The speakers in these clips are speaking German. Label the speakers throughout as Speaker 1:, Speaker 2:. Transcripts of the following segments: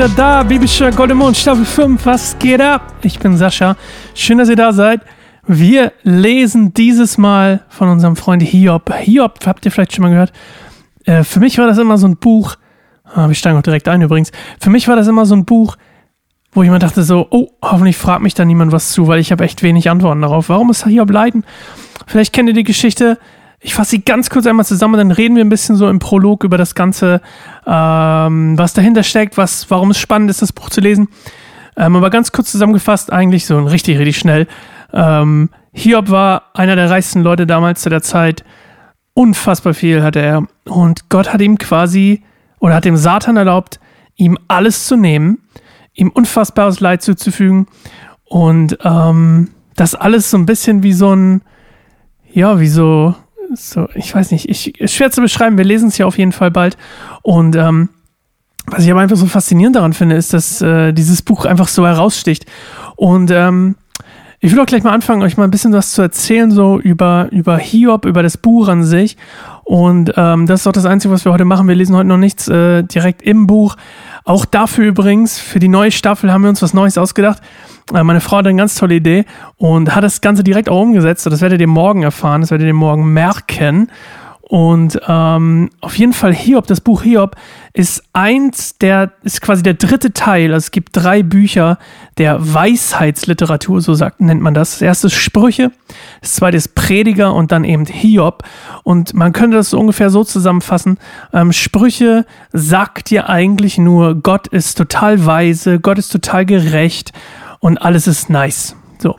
Speaker 1: wieder da. Biblischer Goldemond, Staffel 5. Was geht ab? Ich bin Sascha. Schön, dass ihr da seid. Wir lesen dieses Mal von unserem Freund Hiob. Hiob, habt ihr vielleicht schon mal gehört? Äh, für mich war das immer so ein Buch. Ah, wir steigen auch direkt ein übrigens. Für mich war das immer so ein Buch, wo ich immer dachte so, oh, hoffentlich fragt mich da niemand was zu, weil ich habe echt wenig Antworten darauf. Warum muss Hiob leiden? Vielleicht kennt ihr die Geschichte. Ich fasse sie ganz kurz einmal zusammen, dann reden wir ein bisschen so im Prolog über das Ganze, ähm, was dahinter steckt, was, warum es spannend ist, das Buch zu lesen. Ähm, aber ganz kurz zusammengefasst, eigentlich so richtig, richtig schnell. Ähm, Hiob war einer der reichsten Leute damals zu der Zeit. Unfassbar viel hatte er. Und Gott hat ihm quasi, oder hat dem Satan erlaubt, ihm alles zu nehmen, ihm unfassbares Leid zuzufügen. Und ähm, das alles so ein bisschen wie so ein, ja, wie so, so, ich weiß nicht, ich, ist schwer zu beschreiben. Wir lesen es ja auf jeden Fall bald. Und ähm, was ich aber einfach so faszinierend daran finde, ist, dass äh, dieses Buch einfach so heraussticht. Und ähm, ich will auch gleich mal anfangen, euch mal ein bisschen was zu erzählen, so über, über Hiob, über das Buch an sich. Und ähm, das ist auch das Einzige, was wir heute machen. Wir lesen heute noch nichts äh, direkt im Buch. Auch dafür übrigens, für die neue Staffel haben wir uns was Neues ausgedacht. Äh, meine Frau hat eine ganz tolle Idee und hat das Ganze direkt auch umgesetzt. Das werdet ihr morgen erfahren, das werdet ihr morgen merken. Und ähm, auf jeden Fall Hiob, das Buch Hiob ist eins der, ist quasi der dritte Teil. Also es gibt drei Bücher der Weisheitsliteratur, so sagt, nennt man das. Das erste ist Sprüche, das zweite ist Prediger und dann eben Hiob. Und man könnte das so ungefähr so zusammenfassen. Ähm, Sprüche sagt dir eigentlich nur, Gott ist total weise, Gott ist total gerecht und alles ist nice. So.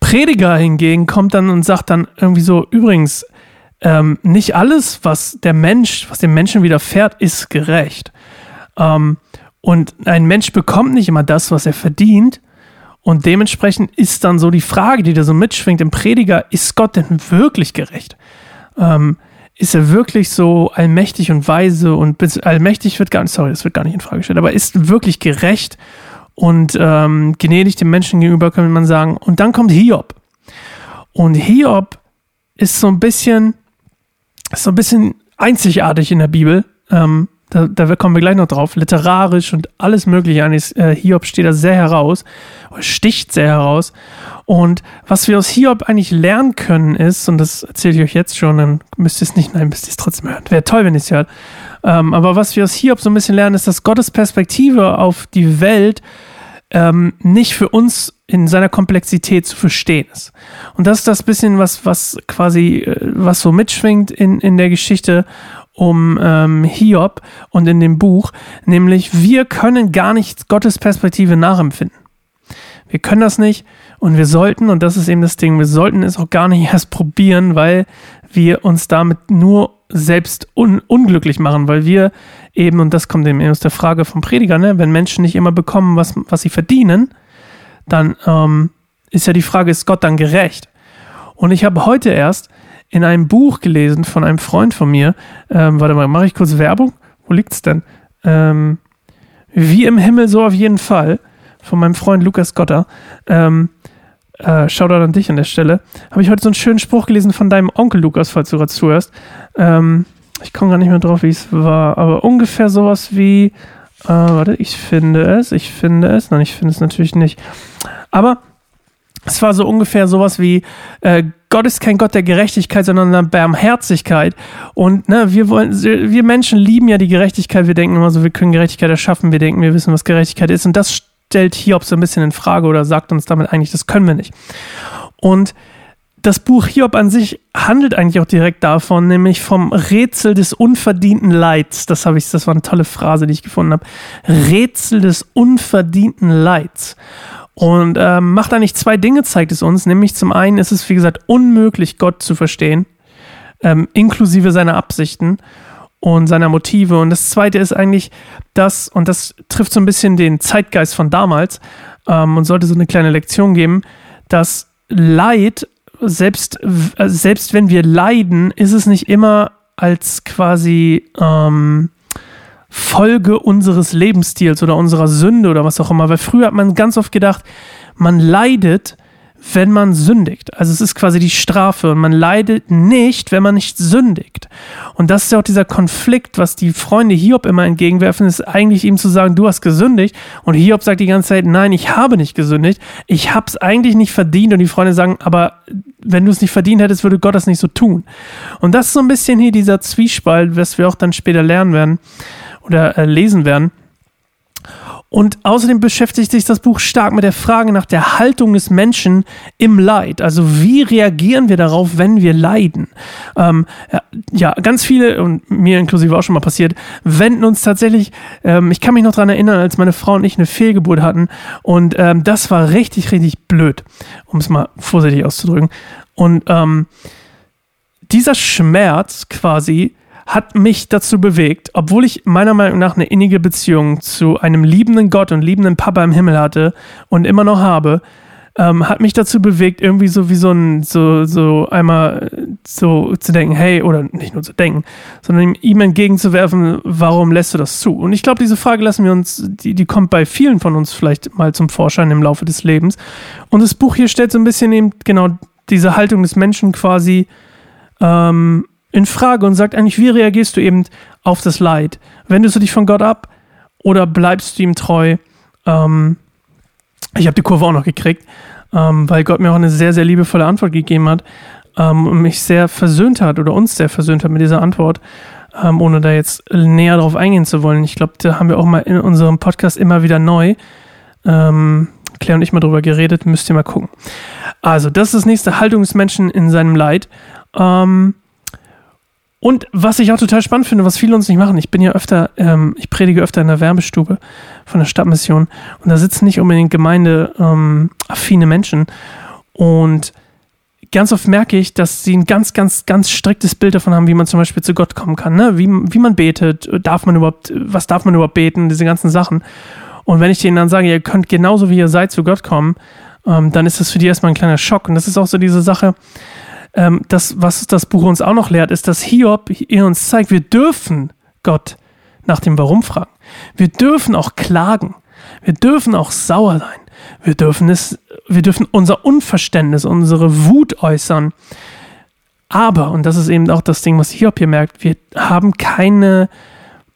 Speaker 1: Prediger hingegen kommt dann und sagt dann irgendwie so, übrigens, ähm, nicht alles, was der Mensch, was dem Menschen widerfährt, ist gerecht. Ähm, und ein Mensch bekommt nicht immer das, was er verdient. Und dementsprechend ist dann so die Frage, die da so mitschwingt im Prediger, ist Gott denn wirklich gerecht? Ähm, ist er wirklich so allmächtig und weise und allmächtig wird gar nicht, sorry, das wird gar nicht in Frage gestellt, aber ist wirklich gerecht und ähm, gnädig dem Menschen gegenüber, könnte man sagen. Und dann kommt Hiob. Und Hiob ist so ein bisschen, ist so ein bisschen einzigartig in der Bibel. Ähm, da, da, kommen wir gleich noch drauf. Literarisch und alles Mögliche. Eigentlich, äh, Hiob steht da sehr heraus, sticht sehr heraus. Und was wir aus Hiob eigentlich lernen können, ist, und das erzähle ich euch jetzt schon, dann müsst ihr es nicht, nein, müsst ihr es trotzdem hören. Wäre toll, wenn ihr es hört. Ähm, aber was wir aus Hiob so ein bisschen lernen, ist, dass Gottes Perspektive auf die Welt ähm, nicht für uns in seiner Komplexität zu verstehen ist. Und das ist das bisschen, was, was quasi, äh, was so mitschwingt in, in der Geschichte um ähm, Hiob und in dem Buch, nämlich wir können gar nicht Gottes Perspektive nachempfinden. Wir können das nicht und wir sollten, und das ist eben das Ding, wir sollten es auch gar nicht erst probieren, weil wir uns damit nur selbst un unglücklich machen, weil wir eben, und das kommt eben aus der Frage vom Prediger, ne, wenn Menschen nicht immer bekommen, was, was sie verdienen, dann ähm, ist ja die Frage, ist Gott dann gerecht? Und ich habe heute erst in einem Buch gelesen von einem Freund von mir, ähm, warte mal, mache ich kurz Werbung? Wo liegt's denn? Ähm, wie im Himmel, so auf jeden Fall, von meinem Freund Lukas Gotter. Ähm, äh, Shoutout an dich an der Stelle. Habe ich heute so einen schönen Spruch gelesen von deinem Onkel Lukas, falls du gerade zuhörst. Ähm, ich komme gar nicht mehr drauf, wie es war, aber ungefähr sowas wie, äh, warte, ich finde es, ich finde es, nein, ich finde es natürlich nicht. Aber es war so ungefähr sowas wie, äh, Gott ist kein Gott der Gerechtigkeit, sondern der Barmherzigkeit. Und ne, wir wollen, wir Menschen lieben ja die Gerechtigkeit. Wir denken immer so, wir können Gerechtigkeit erschaffen. Wir denken, wir wissen, was Gerechtigkeit ist. Und das stellt Hiob so ein bisschen in Frage oder sagt uns damit eigentlich, das können wir nicht. Und das Buch Hiob an sich handelt eigentlich auch direkt davon, nämlich vom Rätsel des unverdienten Leids. Das habe ich, das war eine tolle Phrase, die ich gefunden habe. Rätsel des unverdienten Leids. Und ähm, macht eigentlich zwei Dinge, zeigt es uns. Nämlich zum einen ist es, wie gesagt, unmöglich, Gott zu verstehen, ähm, inklusive seiner Absichten und seiner Motive. Und das zweite ist eigentlich das, und das trifft so ein bisschen den Zeitgeist von damals ähm, und sollte so eine kleine Lektion geben, dass Leid, selbst, äh, selbst wenn wir leiden, ist es nicht immer als quasi ähm, Folge unseres Lebensstils oder unserer Sünde oder was auch immer. Weil früher hat man ganz oft gedacht, man leidet, wenn man sündigt. Also es ist quasi die Strafe und man leidet nicht, wenn man nicht sündigt. Und das ist ja auch dieser Konflikt, was die Freunde Hiob immer entgegenwerfen, ist eigentlich ihm zu sagen, du hast gesündigt. Und Hiob sagt die ganze Zeit, nein, ich habe nicht gesündigt. Ich habe es eigentlich nicht verdient. Und die Freunde sagen, aber wenn du es nicht verdient hättest, würde Gott das nicht so tun. Und das ist so ein bisschen hier dieser Zwiespalt, was wir auch dann später lernen werden oder äh, lesen werden. Und außerdem beschäftigt sich das Buch stark mit der Frage nach der Haltung des Menschen im Leid. Also wie reagieren wir darauf, wenn wir leiden? Ähm, ja, ganz viele, und mir inklusive auch schon mal passiert, wenden uns tatsächlich, ähm, ich kann mich noch daran erinnern, als meine Frau und ich eine Fehlgeburt hatten. Und ähm, das war richtig, richtig blöd, um es mal vorsichtig auszudrücken. Und ähm, dieser Schmerz quasi hat mich dazu bewegt, obwohl ich meiner Meinung nach eine innige Beziehung zu einem liebenden Gott und liebenden Papa im Himmel hatte und immer noch habe, ähm, hat mich dazu bewegt, irgendwie so wie so ein, so, so einmal so zu denken, hey, oder nicht nur zu denken, sondern ihm entgegenzuwerfen, warum lässt du das zu? Und ich glaube, diese Frage lassen wir uns, die, die kommt bei vielen von uns vielleicht mal zum Vorschein im Laufe des Lebens. Und das Buch hier stellt so ein bisschen eben genau diese Haltung des Menschen quasi ähm, in Frage und sagt eigentlich, wie reagierst du eben auf das Leid? Wendest du dich von Gott ab oder bleibst du ihm treu? Ähm, ich habe die Kurve auch noch gekriegt, ähm, weil Gott mir auch eine sehr, sehr liebevolle Antwort gegeben hat ähm, und mich sehr versöhnt hat oder uns sehr versöhnt hat mit dieser Antwort, ähm, ohne da jetzt näher drauf eingehen zu wollen. Ich glaube, da haben wir auch mal in unserem Podcast immer wieder neu. Ähm, Claire und ich mal drüber geredet, müsst ihr mal gucken. Also, das ist das nächste Haltungsmenschen in seinem Leid. Ähm, und was ich auch total spannend finde, was viele uns nicht machen, ich bin ja öfter, ähm, ich predige öfter in der Werbestube von der Stadtmission und da sitzen nicht unbedingt gemeindeaffine ähm, Menschen. Und ganz oft merke ich, dass sie ein ganz, ganz, ganz striktes Bild davon haben, wie man zum Beispiel zu Gott kommen kann, ne? wie, wie man betet, darf man überhaupt, was darf man überhaupt beten, diese ganzen Sachen. Und wenn ich denen dann sage, ihr könnt genauso wie ihr seid zu Gott kommen, ähm, dann ist das für die erstmal ein kleiner Schock. Und das ist auch so diese Sache, ähm, das, was das Buch uns auch noch lehrt, ist, dass Hiob uns zeigt, wir dürfen Gott nach dem Warum fragen. Wir dürfen auch klagen. Wir dürfen auch sauer sein. Wir dürfen es, wir dürfen unser Unverständnis, unsere Wut äußern. Aber, und das ist eben auch das Ding, was Hiob hier merkt, wir haben keine,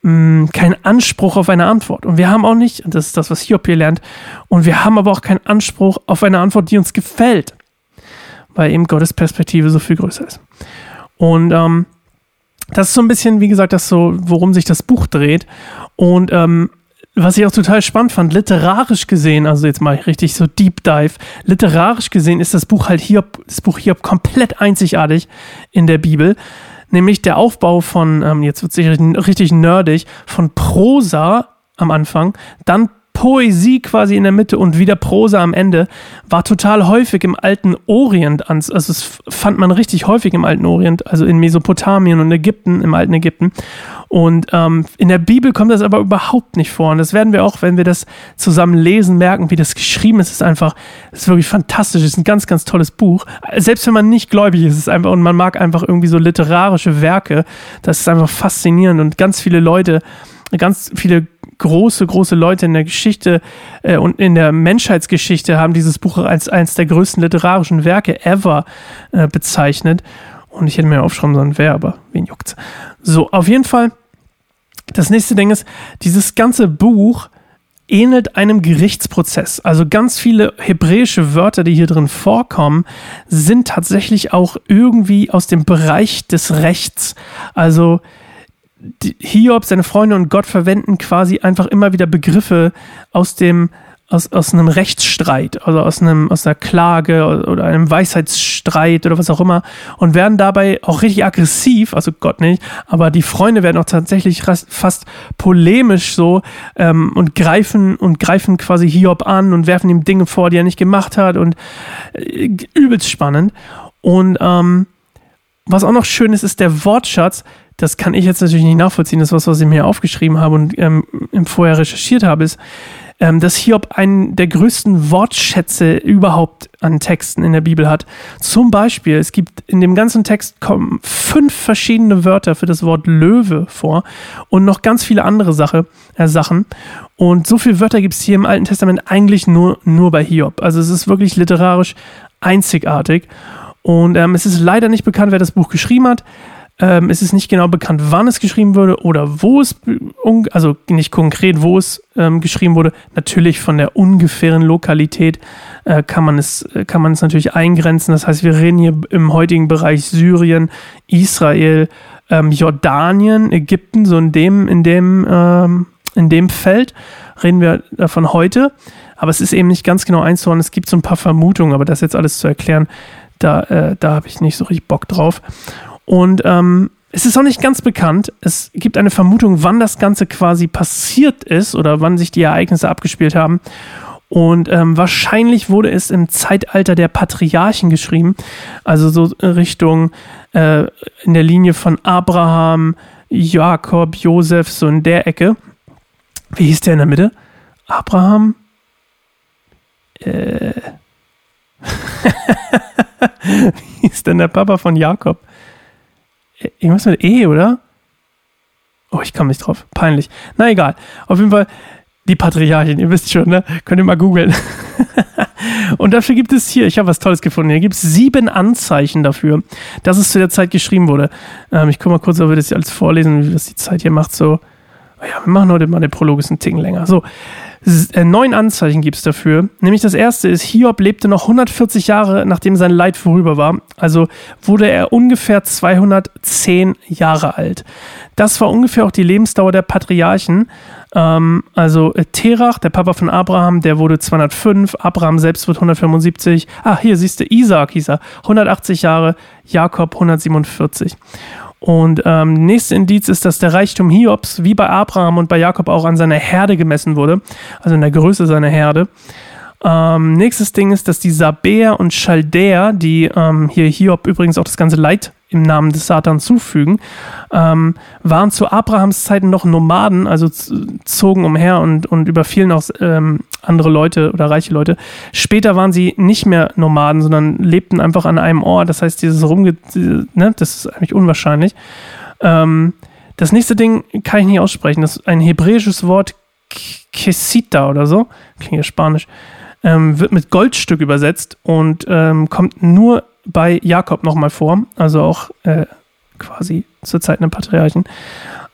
Speaker 1: mh, mm, keinen Anspruch auf eine Antwort. Und wir haben auch nicht, das ist das, was Hiob hier lernt, und wir haben aber auch keinen Anspruch auf eine Antwort, die uns gefällt weil eben Gottes Perspektive so viel größer ist. Und ähm, das ist so ein bisschen, wie gesagt, das so, worum sich das Buch dreht. Und ähm, was ich auch total spannend fand, literarisch gesehen, also jetzt mal richtig so Deep Dive, literarisch gesehen ist das Buch halt hier, das Buch hier komplett einzigartig in der Bibel. Nämlich der Aufbau von, ähm, jetzt wird es richtig nerdig, von Prosa am Anfang, dann Poesie quasi in der Mitte und wieder Prosa am Ende, war total häufig im alten Orient, also es fand man richtig häufig im alten Orient, also in Mesopotamien und Ägypten, im alten Ägypten. Und ähm, in der Bibel kommt das aber überhaupt nicht vor. Und das werden wir auch, wenn wir das zusammen lesen, merken, wie das geschrieben ist. Es ist einfach, es ist wirklich fantastisch. Es ist ein ganz, ganz tolles Buch. Selbst wenn man nicht gläubig ist, ist einfach, und man mag einfach irgendwie so literarische Werke, das ist einfach faszinierend. Und ganz viele Leute, ganz viele große, große Leute in der Geschichte äh, und in der Menschheitsgeschichte haben dieses Buch als eines der größten literarischen Werke ever äh, bezeichnet. Und ich hätte mir aufschreiben sollen, wer, aber wen juckt's. So, auf jeden Fall, das nächste Ding ist, dieses ganze Buch ähnelt einem Gerichtsprozess. Also ganz viele hebräische Wörter, die hier drin vorkommen, sind tatsächlich auch irgendwie aus dem Bereich des Rechts. Also Hiob, seine Freunde und Gott verwenden quasi einfach immer wieder Begriffe aus dem aus, aus einem Rechtsstreit, also aus einem aus einer Klage oder einem Weisheitsstreit oder was auch immer und werden dabei auch richtig aggressiv, also Gott nicht, aber die Freunde werden auch tatsächlich fast polemisch so ähm, und greifen und greifen quasi Hiob an und werfen ihm Dinge vor, die er nicht gemacht hat und äh, übelst spannend und ähm, was auch noch schön ist, ist der Wortschatz das kann ich jetzt natürlich nicht nachvollziehen, das ist was, was ich mir aufgeschrieben habe und ähm, vorher recherchiert habe, ist, ähm, dass Hiob einen der größten Wortschätze überhaupt an Texten in der Bibel hat. Zum Beispiel, es gibt in dem ganzen Text kommen fünf verschiedene Wörter für das Wort Löwe vor und noch ganz viele andere Sache, äh, Sachen. Und so viele Wörter gibt es hier im Alten Testament eigentlich nur, nur bei Hiob. Also es ist wirklich literarisch einzigartig. Und ähm, es ist leider nicht bekannt, wer das Buch geschrieben hat. Ähm, es ist nicht genau bekannt, wann es geschrieben wurde oder wo es, also nicht konkret, wo es ähm, geschrieben wurde. Natürlich von der ungefähren Lokalität äh, kann, man es, äh, kann man es natürlich eingrenzen. Das heißt, wir reden hier im heutigen Bereich Syrien, Israel, ähm, Jordanien, Ägypten, so in dem, in dem, ähm, in dem Feld reden wir davon heute. Aber es ist eben nicht ganz genau einzuordnen. Es gibt so ein paar Vermutungen, aber das jetzt alles zu erklären, da, äh, da habe ich nicht so richtig Bock drauf. Und ähm, es ist auch nicht ganz bekannt. Es gibt eine Vermutung, wann das Ganze quasi passiert ist oder wann sich die Ereignisse abgespielt haben. Und ähm, wahrscheinlich wurde es im Zeitalter der Patriarchen geschrieben, also so Richtung äh, in der Linie von Abraham, Jakob, Josef, so in der Ecke. Wie hieß der in der Mitte? Abraham? Äh. Wie hieß denn der Papa von Jakob? Irgendwas mit E, oder? Oh, ich komme nicht drauf. Peinlich. Na egal. Auf jeden Fall die Patriarchin, ihr wisst schon, ne? Könnt ihr mal googeln. Und dafür gibt es hier, ich habe was Tolles gefunden, hier gibt es sieben Anzeichen dafür, dass es zu der Zeit geschrieben wurde. Ähm, ich gucke mal kurz, ob wir das hier alles vorlesen, wie das die Zeit hier macht. So, ja, wir machen heute mal den Prolog, ist ein Ticken länger. So, äh, neun Anzeichen gibt es dafür. Nämlich das erste ist, Hiob lebte noch 140 Jahre, nachdem sein Leid vorüber war. Also wurde er ungefähr 210 Jahre alt. Das war ungefähr auch die Lebensdauer der Patriarchen. Ähm, also äh, Terach, der Papa von Abraham, der wurde 205. Abraham selbst wird 175. Ah, hier siehst du, Isaac hieß er, 180 Jahre. Jakob 147. Und ähm, nächste Indiz ist, dass der Reichtum Hiobs, wie bei Abraham und bei Jakob, auch an seiner Herde gemessen wurde, also in der Größe seiner Herde. Ähm, nächstes Ding ist, dass die Sabäer und Chaldäer, die ähm, hier Hiob übrigens auch das ganze Leid im Namen des Satans zufügen, ähm, waren zu Abrahams Zeiten noch Nomaden, also zogen umher und, und überfielen auch ähm, andere Leute oder reiche Leute. Später waren sie nicht mehr Nomaden, sondern lebten einfach an einem Ort. Das heißt, dieses Rumge... Ne, das ist eigentlich unwahrscheinlich. Ähm, das nächste Ding kann ich nicht aussprechen. Das ist ein hebräisches Wort, Kesita oder so. Klingt ja spanisch. Ähm, wird mit Goldstück übersetzt und ähm, kommt nur bei Jakob nochmal vor, also auch äh, quasi zur Zeit der Patriarchen.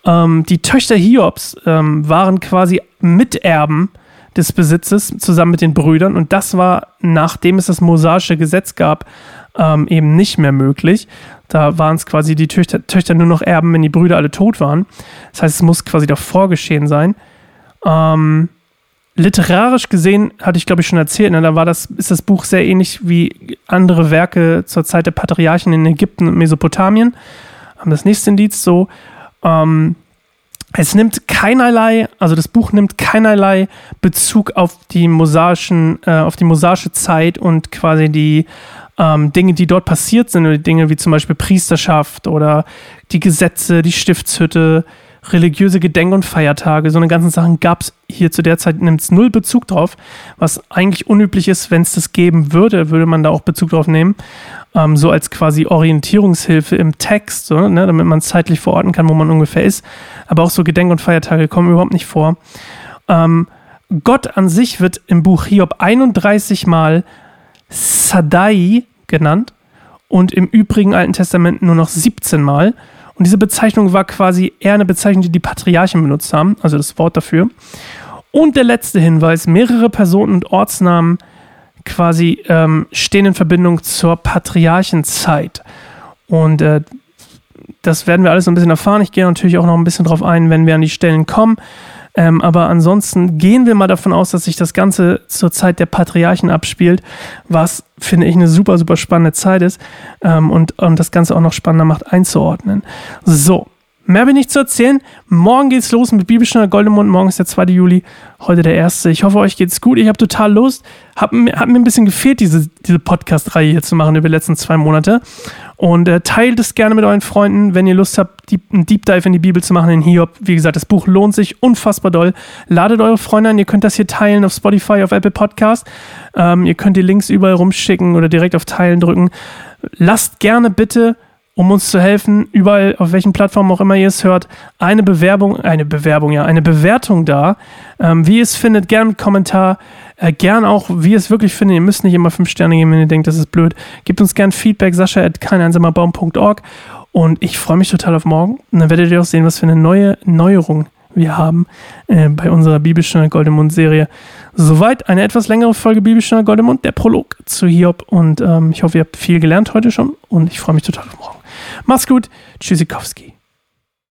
Speaker 1: Ähm, die Töchter Hiobs ähm, waren quasi Miterben des Besitzes zusammen mit den Brüdern und das war, nachdem es das mosaische Gesetz gab, ähm, eben nicht mehr möglich. Da waren es quasi die Töchter, Töchter, nur noch Erben, wenn die Brüder alle tot waren. Das heißt, es muss quasi davor geschehen sein. Ähm, literarisch gesehen, hatte ich glaube ich schon erzählt, ne, da war das, ist das Buch sehr ähnlich wie andere Werke zur Zeit der Patriarchen in Ägypten und Mesopotamien. Das nächste Indiz so, ähm, es nimmt keinerlei, also das Buch nimmt keinerlei Bezug auf die mosaischen, äh, auf die mosaische Zeit und quasi die ähm, Dinge, die dort passiert sind, oder Dinge wie zum Beispiel Priesterschaft oder die Gesetze, die Stiftshütte, religiöse Gedenk- und Feiertage, so eine ganzen Sachen gab es hier zu der Zeit, nimmt es null Bezug drauf, was eigentlich unüblich ist, wenn es das geben würde, würde man da auch Bezug drauf nehmen, ähm, so als quasi Orientierungshilfe im Text, so, ne, damit man zeitlich verorten kann, wo man ungefähr ist. Aber auch so Gedenk- und Feiertage kommen überhaupt nicht vor. Ähm, Gott an sich wird im Buch Hiob 31 Mal Sadai genannt und im übrigen Alten Testament nur noch 17 Mal. Und diese Bezeichnung war quasi eher eine Bezeichnung, die die Patriarchen benutzt haben, also das Wort dafür. Und der letzte Hinweis, mehrere Personen und Ortsnamen quasi ähm, stehen in Verbindung zur Patriarchenzeit. Und äh, das werden wir alles so ein bisschen erfahren. Ich gehe natürlich auch noch ein bisschen drauf ein, wenn wir an die Stellen kommen. Ähm, aber ansonsten gehen wir mal davon aus, dass sich das Ganze zur Zeit der Patriarchen abspielt, was, finde ich, eine super, super spannende Zeit ist ähm, und, und das Ganze auch noch spannender macht einzuordnen. So, Mehr bin ich zu erzählen. Morgen geht's los mit Bibelstunde Goldemund. Morgen ist der 2. Juli, heute der 1. Ich hoffe, euch geht's gut. Ich habe total Lust. Hat, hat mir ein bisschen gefehlt, diese, diese Podcast-Reihe hier zu machen über die letzten zwei Monate. Und äh, teilt es gerne mit euren Freunden, wenn ihr Lust habt, die, einen Deep Dive in die Bibel zu machen in Hiob. Wie gesagt, das Buch lohnt sich unfassbar doll. Ladet eure Freunde an. Ihr könnt das hier teilen auf Spotify, auf Apple Podcast. Ähm, ihr könnt die Links überall rumschicken oder direkt auf Teilen drücken. Lasst gerne bitte um uns zu helfen, überall auf welchen Plattformen auch immer ihr es hört, eine Bewerbung, eine Bewerbung, ja, eine Bewertung da. Ähm, wie ihr es findet, gerne einen Kommentar. Äh, gern auch, wie ihr es wirklich findet. Ihr müsst nicht immer fünf Sterne geben, wenn ihr denkt, das ist blöd. Gebt uns gern Feedback, sascha at keineinsamerbaum.org. Und ich freue mich total auf morgen. Und dann werdet ihr auch sehen, was für eine neue Neuerung wir haben äh, bei unserer Bibelstunde Goldemund-Serie. Soweit eine etwas längere Folge Bibelstunde Goldemund, der Prolog zu Hiob. Und ähm, ich hoffe, ihr habt viel gelernt heute schon. Und ich freue mich total auf morgen. Mach's gut. Tschüssikowski.